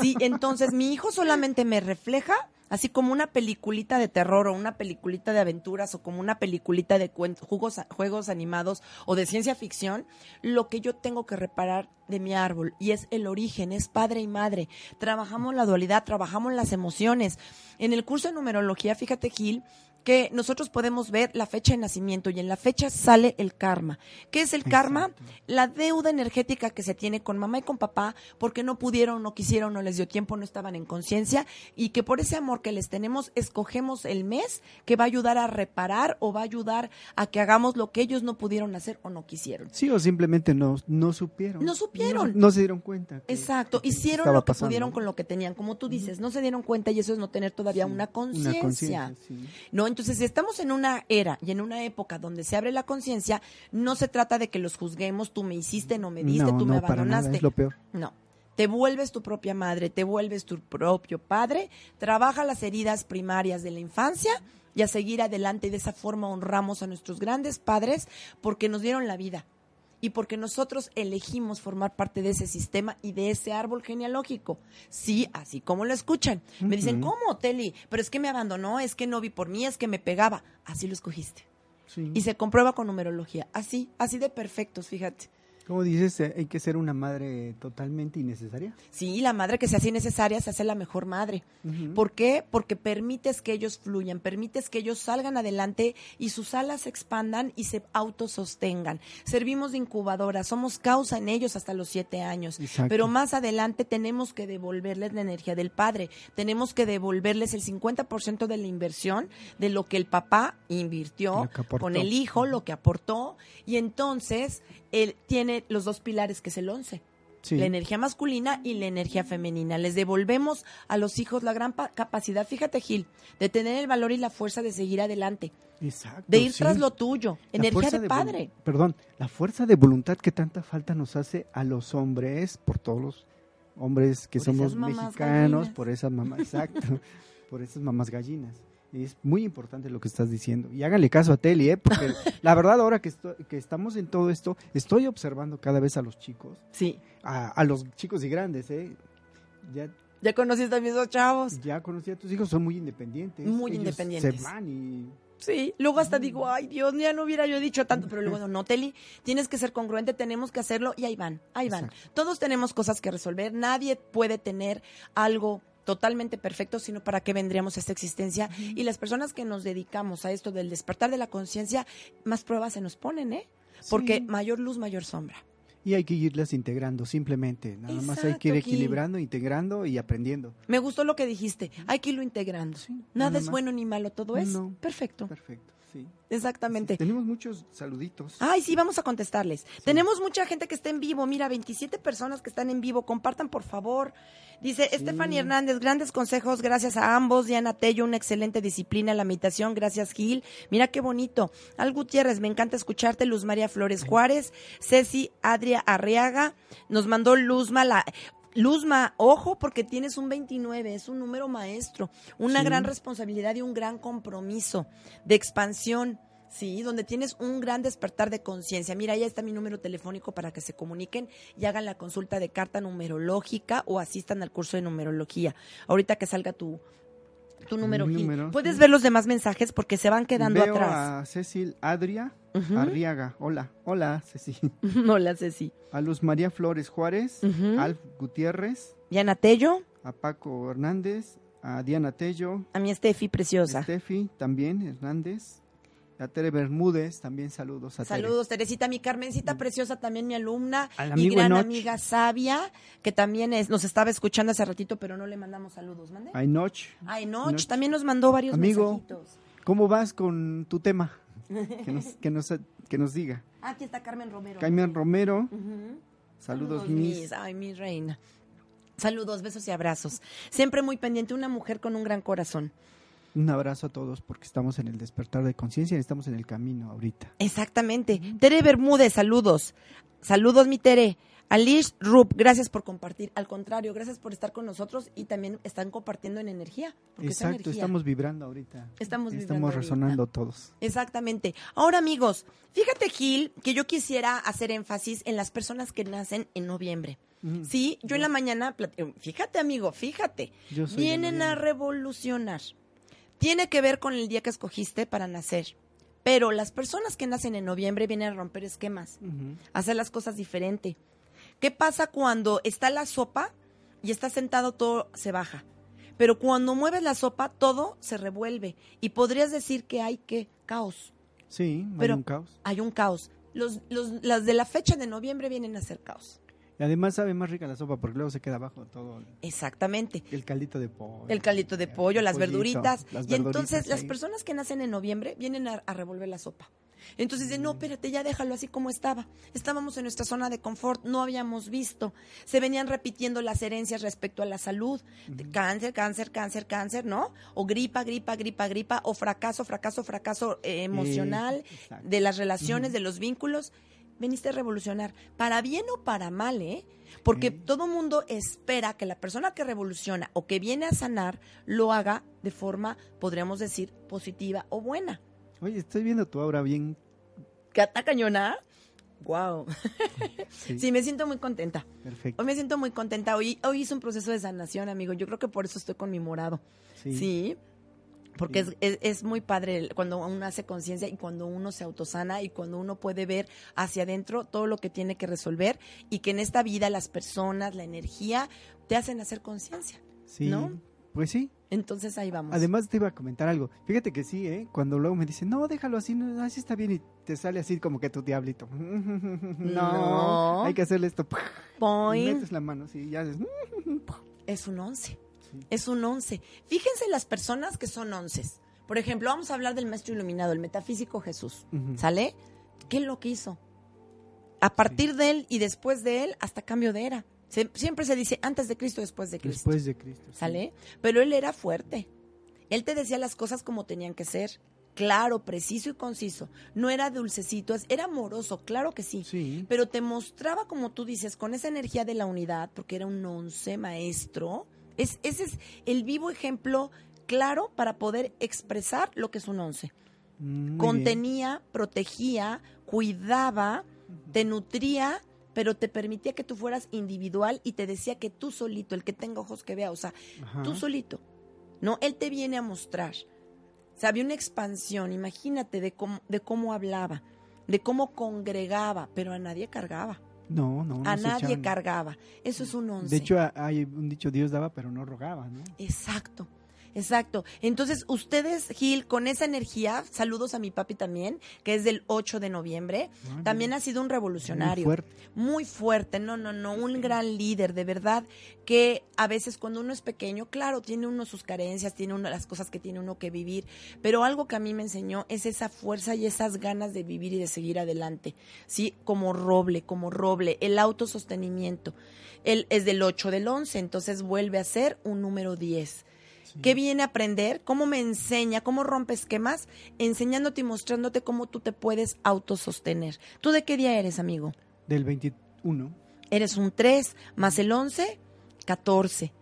Sí, entonces mi hijo solamente me refleja, así como una peliculita de terror o una peliculita de aventuras o como una peliculita de jugos- juegos animados o de ciencia ficción, lo que yo tengo que reparar de mi árbol y es el origen, es padre y madre. Trabajamos la dualidad, trabajamos las emociones. En el curso de numerología, fíjate Gil, que nosotros podemos ver la fecha de nacimiento y en la fecha sale el karma. ¿Qué es el karma? Exacto. La deuda energética que se tiene con mamá y con papá porque no pudieron, no quisieron, no les dio tiempo, no estaban en conciencia y que por ese amor que les tenemos escogemos el mes que va a ayudar a reparar o va a ayudar a que hagamos lo que ellos no pudieron hacer o no quisieron. Sí, o simplemente no, no supieron. No supieron. No, no se dieron cuenta. Exacto, que hicieron lo que pasando. pudieron con lo que tenían, como tú dices, no se dieron cuenta y eso es no tener todavía Sí, una conciencia. conciencia, sí. ¿no? Entonces, si estamos en una era y en una época donde se abre la conciencia, no se trata de que los juzguemos, tú me hiciste, no me diste, no, tú me no, para nada, abandonaste. es lo peor. No. Te vuelves tu propia madre, te vuelves tu propio padre, trabaja las heridas primarias de la infancia y a seguir adelante y de esa forma honramos a nuestros grandes padres porque nos dieron la vida y porque nosotros elegimos formar parte de ese sistema y de ese árbol genealógico. Sí, así como lo escuchan. Me dicen. ¿cómo, Teli? Pero es que me abandonó, es que no vi por mí, es que me pegaba. Así lo escogiste. Sí. Y se comprueba con numerología. Así, así de perfectos, fíjate. Como dices, eh, hay que ser una madre totalmente innecesaria. Sí, la madre que se hace necesaria se hace la mejor madre. Ujú. ¿Por qué? Porque permites que ellos fluyan, permites que ellos salgan adelante y sus alas se expandan y se autosostengan. Servimos de incubadora, somos causa en ellos hasta los siete años. Exacto. Pero más adelante tenemos que devolverles la energía del padre, tenemos que devolverles el 50% de la inversión de lo que el papá invirtió con el hijo, lo que aportó, y entonces él tiene los dos pilares que es el 11 Sí. la energía masculina y la energía femenina. Les devolvemos a los hijos la gran pa- capacidad, fíjate Gil, de tener el valor y la fuerza de seguir adelante, Exacto, de ir sí. tras lo tuyo, La energía de padre. Perdón, la fuerza de voluntad que tanta falta nos hace a los hombres, por todos los hombres que Por somos mexicanos, gallinas. por esas mamás, exacto, [LAUGHS] por esas mamás gallinas. Es muy importante lo que estás diciendo. Y háganle caso a Teli, ¿eh? porque [LAUGHS] la verdad ahora que, esto- que estamos en todo esto, estoy observando cada vez a los chicos, Sí, a, a los chicos y grandes, ¿eh? Ya, ya conociste a mis dos chavos. ya conocí a tus hijos, son muy independientes. Muy Ellos independientes. Se van y Sí, luego hasta digo, ay Dios, ya no hubiera yo dicho tanto, pero luego no, Teli, tienes que ser congruente, tenemos que hacerlo y ahí van, ahí van. Todos tenemos cosas que resolver, nadie puede tener algo totalmente perfecto, sino para qué vendríamos a esta existencia. Y las personas que nos dedicamos a esto del despertar de la conciencia, más pruebas se nos ponen, ¿eh? Porque mayor luz, mayor sombra y hay que irlas integrando simplemente. Nada más hay que ir equilibrando, integrando y aprendiendo. Me gustó lo que dijiste. Hay que irlo integrando. nada, es bueno ni malo, todo es perfecto. Perfecto. Sí. Exactamente. tenemos muchos saluditos. Ay, sí, vamos a contestarles. Tenemos mucha gente que está en vivo. Mira, 27 personas que están en vivo. Compartan, por favor. Dice Estefany Hernández, grandes consejos, gracias a ambos. Diana Tello, una excelente disciplina en la meditación. Gracias, Gil. Mira qué bonito. Al Gutiérrez, me encanta escucharte. Luz María Flores Juárez. Ceci Adria Arriaga. Nos mandó Luzma la. Luzma, ojo, porque tienes un 29, es un número maestro, una gran responsabilidad y un gran compromiso de expansión. Sí, donde tienes un gran despertar de conciencia. Mira, ahí está mi número telefónico para que se comuniquen y hagan la consulta de carta numerológica o asistan al curso de numerología. Ahorita que salga tu, tu número, Puedes ver los demás mensajes porque se van quedando Veo atrás. A Cecil Adria Arriaga. Hola, hola, Cecil. [LAUGHS] hola, Ceci. A Luz María Flores Juárez, Alf Gutiérrez. Diana Tello. A Paco Hernández, a Diana Tello. A mi Estefi preciosa. Estefi también, Hernández. A Tere Bermúdez, también saludos a Saludos, Teresita, mi Carmencita preciosa, también mi alumna y gran amiga Sabia, que también es, nos estaba escuchando hace ratito, pero no le mandamos saludos. ¿Mande? A Enoch. A Enoch, también nos mandó varios Amigo, mensajitos. ¿cómo vas con tu tema? [LAUGHS] Que nos, que nos, que nos diga. Aquí está Carmen Romero. Carmen Romero. Saludos, mis. Ay, mi reina. Saludos, besos y abrazos. Siempre muy pendiente, una mujer con un gran corazón. Un abrazo a todos porque estamos en el despertar de conciencia y estamos en el camino ahorita. Exactamente. Tere Bermúdez, saludos. Saludos, mi Tere. Alish Rup, gracias por compartir. Al contrario, gracias por estar con nosotros y también están compartiendo en energía. Exacto, estamos vibrando ahorita. Estamos vibrando. Estamos resonando todos. Exactamente. Ahora, amigos, fíjate, Gil, que yo quisiera hacer énfasis en las personas que nacen en noviembre. Sí, yo en la mañana, fíjate, amigo, fíjate, vienen a revolucionar tiene que ver con el día que escogiste para nacer. Pero las personas que nacen en noviembre vienen a romper esquemas, hacer las cosas diferente. ¿Qué pasa cuando está la sopa y está sentado todo se baja? Pero cuando mueves la sopa todo se revuelve y podrías decir que hay que caos. Sí, hay un caos. Hay un caos. Los, los, las de la fecha de noviembre vienen a ser caos. Y además sabe más rica la sopa porque luego se queda abajo todo. Exactamente. El caldito de pollo. El caldito de pollo, las verduritas. y entonces las personas que nacen en noviembre vienen a, revolver la sopa. Entonces dicen, no, espérate, ya déjalo así como estaba. Estábamos en nuestra zona de confort, no habíamos visto. Se venían repitiendo las herencias respecto a la salud. cáncer, cáncer, cáncer, cáncer, ¿no? O gripa, gripa, gripa, gripa. O fracaso, fracaso, fracaso eh, emocional de las relaciones, de los vínculos veniste a revolucionar, para bien o para mal, ¿eh? Porque todo mundo espera que la persona que revoluciona o que viene a sanar lo haga de forma, podríamos decir, positiva o buena. Oye, estoy viendo tu obra bien. ¿Cata cañona? Wow. [LAUGHS] Sí. me siento muy contenta. Perfecto. Hoy me siento muy contenta. Hoy, hoy hice un proceso de sanación, amigo. Yo creo que por eso estoy con mi morado. Sí. sí porque es, es, muy padre cuando uno hace conciencia y cuando uno se autosana y cuando uno puede ver hacia adentro todo lo que tiene que resolver y que en esta vida las personas, la energía, te hacen hacer conciencia. Sí. ¿No? Pues sí. Entonces ahí vamos. Además te iba a comentar algo. Fíjate que sí, ¿eh? Cuando luego me dicen, no, déjalo así, así está bien y te sale así como que tu diablito. [LAUGHS] no, hay que hacerle esto. [LAUGHS] Point. Metes la mano, sí, ya haces. Es un once. Es un once. Fíjense las personas que son onces. Por ejemplo, vamos a hablar del maestro iluminado, el metafísico Jesús. ¿Sale? ¿Qué es lo que hizo? A partir de él y después de él, hasta cambio de era. siempre se dice antes de Cristo, después de Cristo. Después de Cristo. ¿Sale? Pero él era fuerte. Él te decía las cosas como tenían que ser. Claro, preciso y conciso. No era dulcecito, era amoroso, claro que sí. sí. Pero te mostraba, como tú dices, con esa energía de la unidad, porque era un once maestro es, ese es el vivo ejemplo claro para poder expresar lo que es un once. Contenía, protegía, cuidaba, te nutría, pero te permitía que tú fueras individual y te decía que tú solito, el que tenga ojos que vea, o sea, tú solito. No, él te viene a mostrar. O sea, había una expansión, imagínate, de cómo, de cómo hablaba, de cómo congregaba, pero a nadie cargaba. No, no, no a nadie echaban- cargaba. Eso es un once. De hecho, ha- hay un dicho, Dios daba, pero no rogaba, ¿no? Exacto. Exacto. Entonces, ustedes, Gil, con esa energía, saludos a mi papi también, que es del 8 de noviembre, Ah, también ha sido un revolucionario. Muy fuerte. Muy fuerte, no, no, no, un gran líder, de verdad, que a veces cuando uno es pequeño, claro, tiene uno sus carencias, tiene uno las cosas que tiene uno que vivir, pero algo que a mí me enseñó es esa fuerza y esas ganas de vivir y de seguir adelante, ¿sí? Como roble, como roble, el autosostenimiento. Él es del 8 del 11, entonces vuelve a ser un número 10. ¿Qué viene a aprender? ¿Cómo me enseña? ¿Cómo rompe esquemas? Enseñándote y mostrándote cómo tú te puedes autosostener. ¿Tú de qué día eres, amigo? Del 21. Eres un 3 más el 11, 14.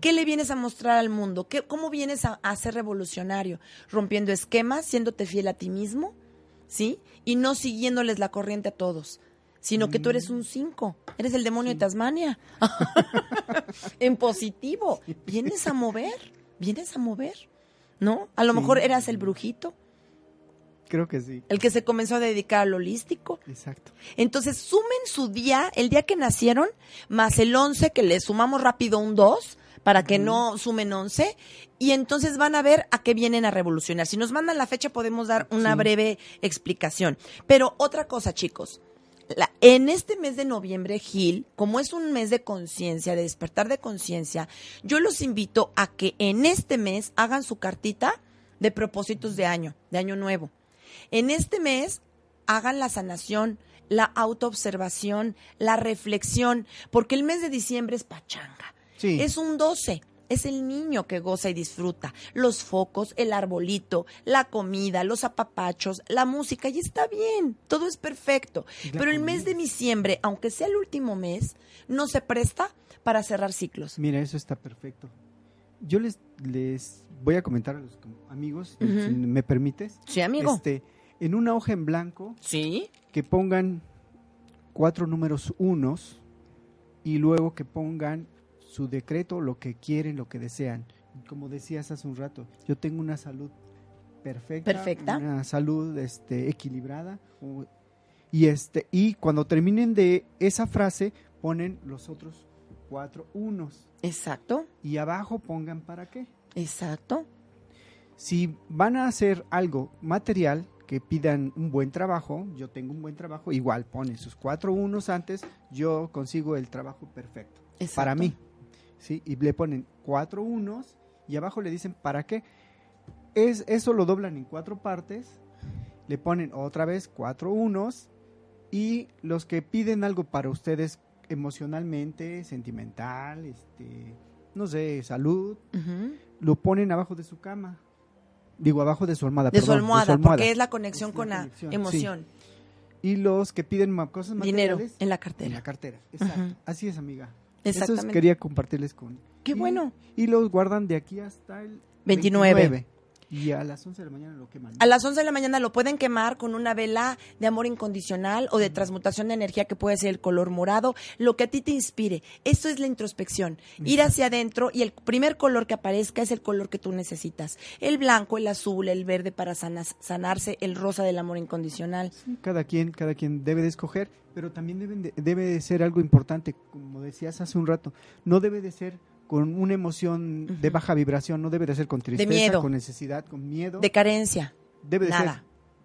¿Qué le vienes a mostrar al mundo? ¿Qué, ¿Cómo vienes a, a ser revolucionario? Rompiendo esquemas, siéndote fiel a ti mismo, ¿sí? Y no siguiéndoles la corriente a todos, sino que tú eres un 5. Eres el demonio de Tasmania. [LAUGHS] [LAUGHS] en positivo. Vienes a mover, vienes a mover, ¿no? A lo Sí. mejor eras el brujito, Creo que sí. el que se comenzó a dedicar al holístico. Exacto. Entonces sumen su día, el día que nacieron, más el 11, que le sumamos rápido un 2, para que no sumen 11, y entonces van a ver a qué vienen a revolucionar. Si nos mandan la fecha podemos dar una Sí. breve explicación. Pero otra cosa, chicos. La- en este mes de noviembre, Gil, como es un mes de conciencia, de despertar de conciencia, yo los invito a que en este mes hagan su cartita de propósitos de año, de año nuevo. En este mes hagan la sanación, la autoobservación, la reflexión, porque el mes de diciembre es pachanga. Sí. Es un 12. Es el niño que goza y disfruta. Los focos, el arbolito, la comida, los apapachos, la música, y está bien, todo es perfecto. Pero el mes de diciembre, aunque sea el último mes, no se presta para cerrar ciclos. Mira, eso está perfecto. Yo les, les voy a comentar a los amigos, si me permites. Sí, amigo. Este, en una hoja en blanco Sí. que pongan cuatro números unos y luego que pongan su decreto, lo que quieren, lo que desean. Como decías hace un rato, yo tengo una salud perfecta, Perfecta. una salud este, equilibrada y este y cuando terminen de esa frase ponen los otros cuatro unos Exacto, y abajo pongan para qué. exacto. Si van a hacer algo material que pidan un buen trabajo, yo tengo un buen trabajo, igual ponen sus cuatro unos antes, yo consigo el trabajo perfecto exacto. para mí. ¿Sí? Y le ponen cuatro unos y abajo le dicen para qué. Es, eso lo doblan en cuatro partes, le ponen otra vez cuatro unos y los que piden algo para ustedes emocionalmente, sentimental, este, no sé, salud, lo ponen abajo de su cama. Digo, abajo de su almohada. De, su almohada, porque es la conexión Es con la conexión, emoción. Y los que piden cosas Dinero materiales en la en cartera. la cartera. Exacto. Así es, amiga. Eso Exactamente. quería compartirles con. Qué y- bueno. Y los guardan de aquí hasta el 29. Y a las 11 de la mañana lo queman. A las 11 de la mañana lo pueden quemar con una vela de amor incondicional o de transmutación de energía que puede ser el color morado, lo que a ti te inspire. Eso es la introspección. Ir hacia adentro y el primer color que aparezca es el color que tú necesitas. El blanco, el azul, el verde para sanas- sanarse, el rosa del amor incondicional. Sí, cada quien, cada quien debe de escoger, pero también deben de- debe de ser algo importante, como decías hace un rato, no debe de ser con una emoción de baja vibración, no debe de ser con tristeza, miedo. con necesidad, con miedo. De carencia. debe de nada. ser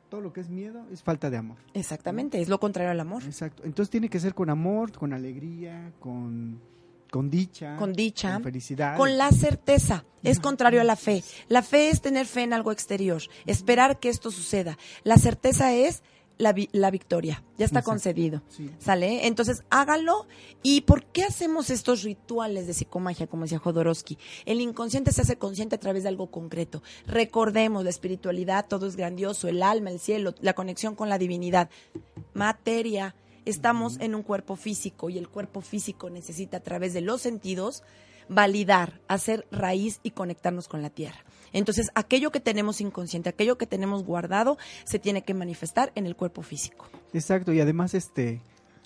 todo lo que es miedo es falta de amor. Exactamente, es lo contrario al amor. Exacto. Entonces tiene que ser con amor, con alegría, con, con dicha, Con dicha, con felicidad. Con la certeza. Es contrario a la fe. La fe es tener fe en algo exterior, esperar que esto suceda. La certeza es la, vi- la victoria. Ya está Exacto. concedido. Sí. ¿Sale? Entonces hágalo. ¿Y por qué hacemos estos rituales de psicomagia, como decía Jodorowsky? El inconsciente se hace consciente a través de algo concreto. Recordemos la espiritualidad, todo es grandioso, el alma, el cielo, la conexión con la divinidad. Materia. Estamos en un cuerpo físico y el cuerpo físico necesita a través de los sentidos validar, hacer raíz y conectarnos con la tierra. Entonces, aquello que tenemos inconsciente, aquello que tenemos guardado, se tiene que manifestar en el cuerpo físico. Exacto, y además, este,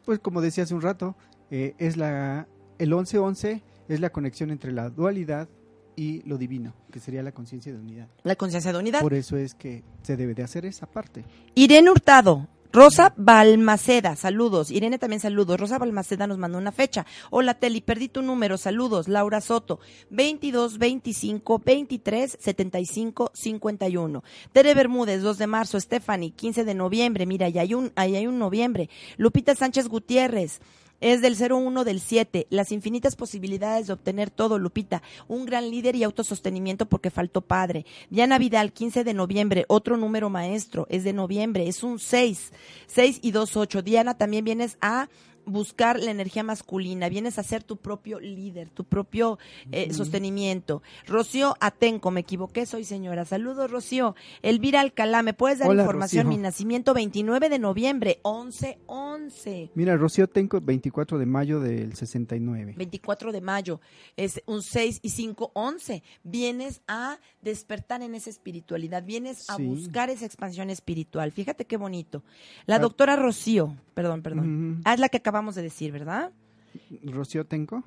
pues como decía hace un rato, eh, es la, el 11-11 es la conexión entre la dualidad y lo divino, que sería la conciencia de unidad. La conciencia de unidad. Por eso es que se debe de hacer esa parte. Irene Hurtado. Rosa Balmaceda, saludos. Irene también saludos. Rosa Balmaceda nos mandó una fecha. Hola Teli, perdí tu número, saludos. Laura Soto, 22 25 23 75 51. Tere Bermúdez, 2 de marzo. Stephanie, 15 de noviembre. Mira, ahí hay un, ahí hay un noviembre. Lupita Sánchez Gutiérrez. Es del 01 del 7. Las infinitas posibilidades de obtener todo, Lupita. Un gran líder y autosostenimiento porque faltó padre. Diana Vidal, 15 de noviembre. Otro número maestro. Es de noviembre. Es un 6. 6 y 2, 8. Diana, también vienes a buscar la energía masculina, vienes a ser tu propio líder, tu propio eh, sostenimiento. Rocío Atenco, me equivoqué, soy señora. Saludos, Rocío. Elvira Alcalá, ¿me puedes dar Hola, información? Rocío. Mi nacimiento 29 de noviembre, 11, 11. Mira, Rocío Tenco, 24 de mayo del 69. 24 de mayo, es un 6 y 5, 11. Vienes a despertar en esa espiritualidad, vienes a Sí. buscar esa expansión espiritual. Fíjate qué bonito. La Ah. doctora Rocío, perdón, perdón. Ah, es la que acabamos de decir, ¿verdad? Rocío Tenco.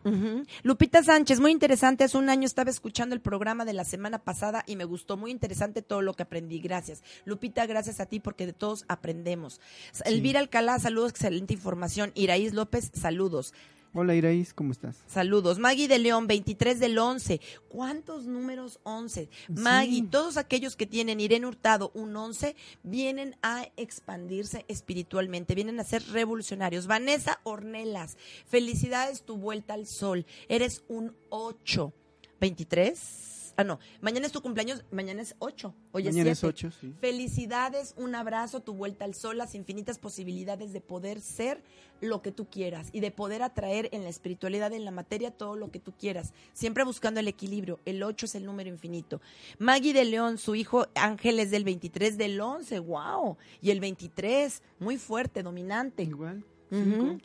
Lupita Sánchez, muy interesante. Hace un año estaba escuchando el programa de la semana pasada y me gustó muy interesante todo lo que aprendí. Gracias. Lupita, gracias a ti porque de todos aprendemos. Elvira Alcalá, saludos, excelente información. Iraíz López, saludos. Hola Iraís, ¿cómo estás? Saludos. Maggie de León, 23 del 11. ¿Cuántos números 11? Maggie, todos aquellos que tienen Irene Hurtado un 11 vienen a expandirse espiritualmente, vienen a ser revolucionarios. Vanessa Ornelas, felicidades tu vuelta al sol. Eres un 8. ¿23? Ah, no. Mañana es tu cumpleaños, mañana es 8. Hoy Mañana es es 7. 8, sí. Felicidades, un abrazo, tu vuelta al sol, las infinitas posibilidades de poder ser lo que tú quieras y de poder atraer en la espiritualidad, en la materia, todo lo que tú quieras, siempre buscando el equilibrio. El 8 es el número infinito. Maggie de León, su hijo Ángel es del 23 del 11, wow. Y el 23, muy fuerte, dominante. Igual.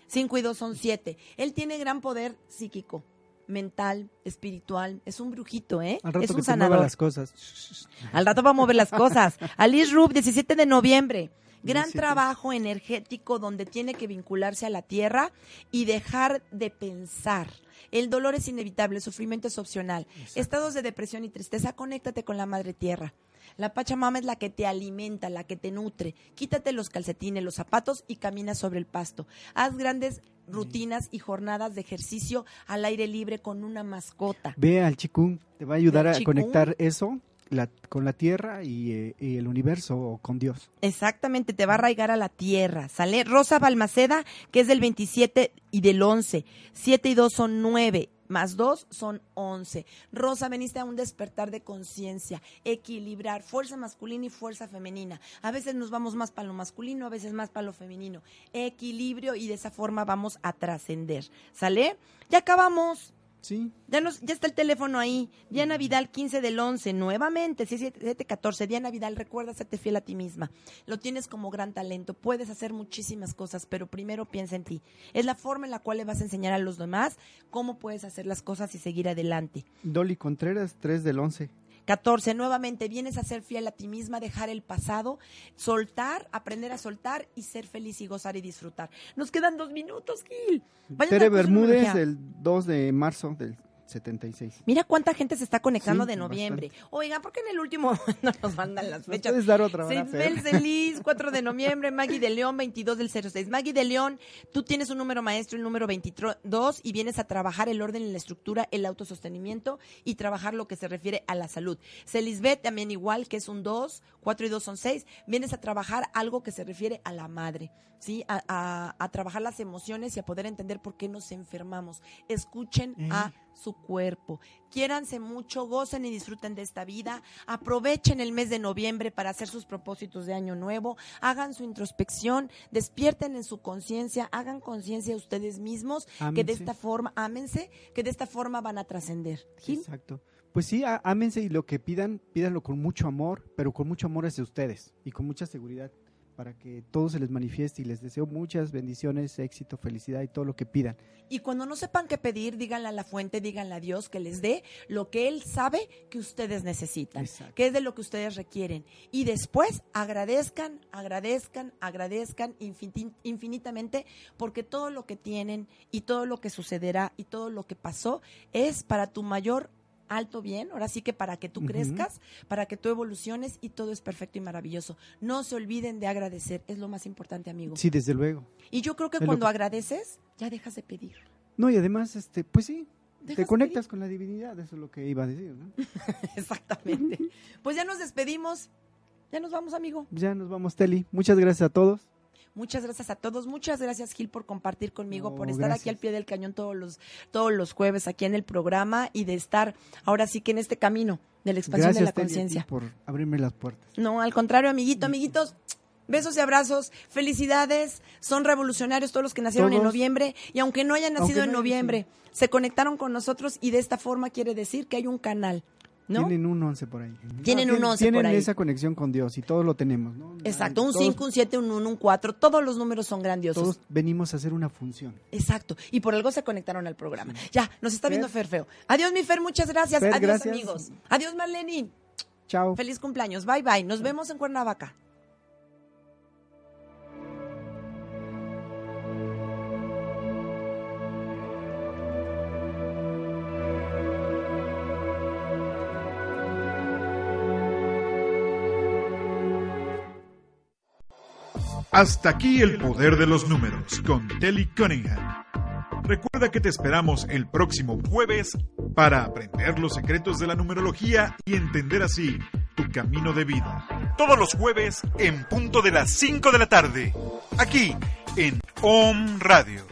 5 y 2 son 7. Él tiene gran poder psíquico, mental, espiritual. Es un brujito, ¿eh? Al rato es un que te mueva sanador. las cosas. Al rato va a mover las cosas. [LAUGHS] Alice Rub, 17 de noviembre. Gran 17. trabajo energético donde tiene que vincularse a la tierra y dejar de pensar. El dolor es inevitable, el sufrimiento es opcional. Estados de depresión y tristeza, conéctate con la madre tierra. La Pachamama es la que te alimenta, la que te nutre. Quítate los calcetines, los zapatos y camina sobre el pasto. Haz grandes rutinas y jornadas de ejercicio al aire libre con una mascota. Ve al chikung, te va a ayudar a conectar eso la- con la tierra y, eh, y el universo o con Dios. Exactamente, te va a arraigar a la tierra. Sale Rosa Balmaceda, que es del 27 y del 11. 7 y 2 son 9, más 2 son 11. Rosa, veniste a un despertar de conciencia, equilibrar fuerza masculina y fuerza femenina. A veces nos vamos más para lo masculino, a veces más para lo femenino. Equilibrio y de esa forma vamos a trascender. ¿Sale? Ya acabamos. Sí, Ya, nos, ya está el teléfono ahí. Diana Vidal, 15 del 11, nuevamente, 714. Diana Vidal, recuerda serte fiel a ti misma. Lo tienes como gran talento. Puedes hacer muchísimas cosas, pero primero piensa en ti. Es la forma en la cual le vas a enseñar a los demás cómo puedes hacer las cosas y seguir adelante. Dolly Contreras, 3 del 11. 14. Nuevamente, vienes a ser fiel a ti misma, dejar el pasado, soltar, aprender a soltar y ser feliz y gozar y disfrutar. Nos quedan dos minutos, Gil. Vayan Tere Bermúdez, el 2 de marzo del 76. Mira cuánta gente se está conectando Sí, de noviembre. Oigan, ¿por qué en el último [LAUGHS] no nos mandan las ¿Nos fechas? puedes dar otra hora, Seismel? Celis, 4 de noviembre, Maggie de León, 22 del 06. Maggie de León, tú tienes un número maestro, el número 22, y vienes a trabajar el orden la estructura, el autosostenimiento y trabajar lo que se refiere a la salud. Celisbeth también igual, que es un 2, 4 y 2 son 6, vienes a trabajar algo que se refiere a la madre, ¿sí? A, a- a trabajar las emociones y a poder entender por qué nos enfermamos. Escuchen a su cuerpo. Quiéranse mucho, gocen y disfruten de esta vida. Aprovechen el mes de noviembre para hacer sus propósitos de año nuevo. Hagan su introspección, despierten en su conciencia, hagan conciencia ustedes mismos que de esta forma, ámense, que de esta forma van a trascender. Exacto. Pues sí, ámense y lo que pidan, pídanlo con mucho amor, pero con mucho amor hacia ustedes y con mucha seguridad para que todo se les manifieste y les deseo muchas bendiciones, éxito, felicidad y todo lo que pidan. Y cuando no sepan qué pedir, díganle a la fuente, díganle a Dios que les dé lo que Él sabe que ustedes necesitan, Exacto. que es de lo que ustedes requieren. Y después agradezcan, agradezcan, agradezcan infin- infinitamente, porque todo lo que tienen y todo lo que sucederá y todo lo que pasó es para tu mayor alto bien, ahora sí que para que tú crezcas, para que tú evoluciones y todo es perfecto y maravilloso. No se olviden de agradecer, es lo más importante, amigo. Sí, desde luego. Y yo creo que cuando agradeces, ya dejas de pedir. No, y además, este, pues sí, te conectas con la divinidad, eso es lo que iba a decir, ¿no? [LAUGHS] Exactamente. pues ya nos despedimos. Ya nos vamos, amigo. Ya nos vamos, Teli. Muchas gracias a todos. Muchas gracias a todos. Muchas gracias, Gil, por compartir conmigo, por estar aquí al pie del cañón todos los, todos los jueves aquí en el programa y de estar ahora sí que en este camino de la expansión de la conciencia. por abrirme las puertas. No, al contrario, amiguito, amiguitos. Besos y abrazos, felicidades, son revolucionarios todos los que nacieron en noviembre y aunque no hayan nacido en noviembre, se conectaron con nosotros y de esta forma quiere decir que hay un canal tienen un 11 por ahí. Tienen un 11 tienen por ahí. esa conexión con Dios y todos lo tenemos, ¿no? Exacto, un 5, un 7, un 1, un 4, todos los números son grandiosos. Todos venimos a hacer una función. Exacto, y por algo se conectaron al programa. Ya, nos está viendo Fer Feo. Adiós, mi Fer, muchas gracias. Adiós, amigos. Adiós, Marlene. Chao. Feliz cumpleaños. Bye, bye. Nos vemos en Cuernavaca. Hasta aquí el poder de los números con Telly Cunningham. Recuerda que te esperamos el próximo jueves para aprender los secretos de la numerología y entender así tu camino de vida. Todos los jueves en punto de las 5 de la tarde, aquí en Om Radio.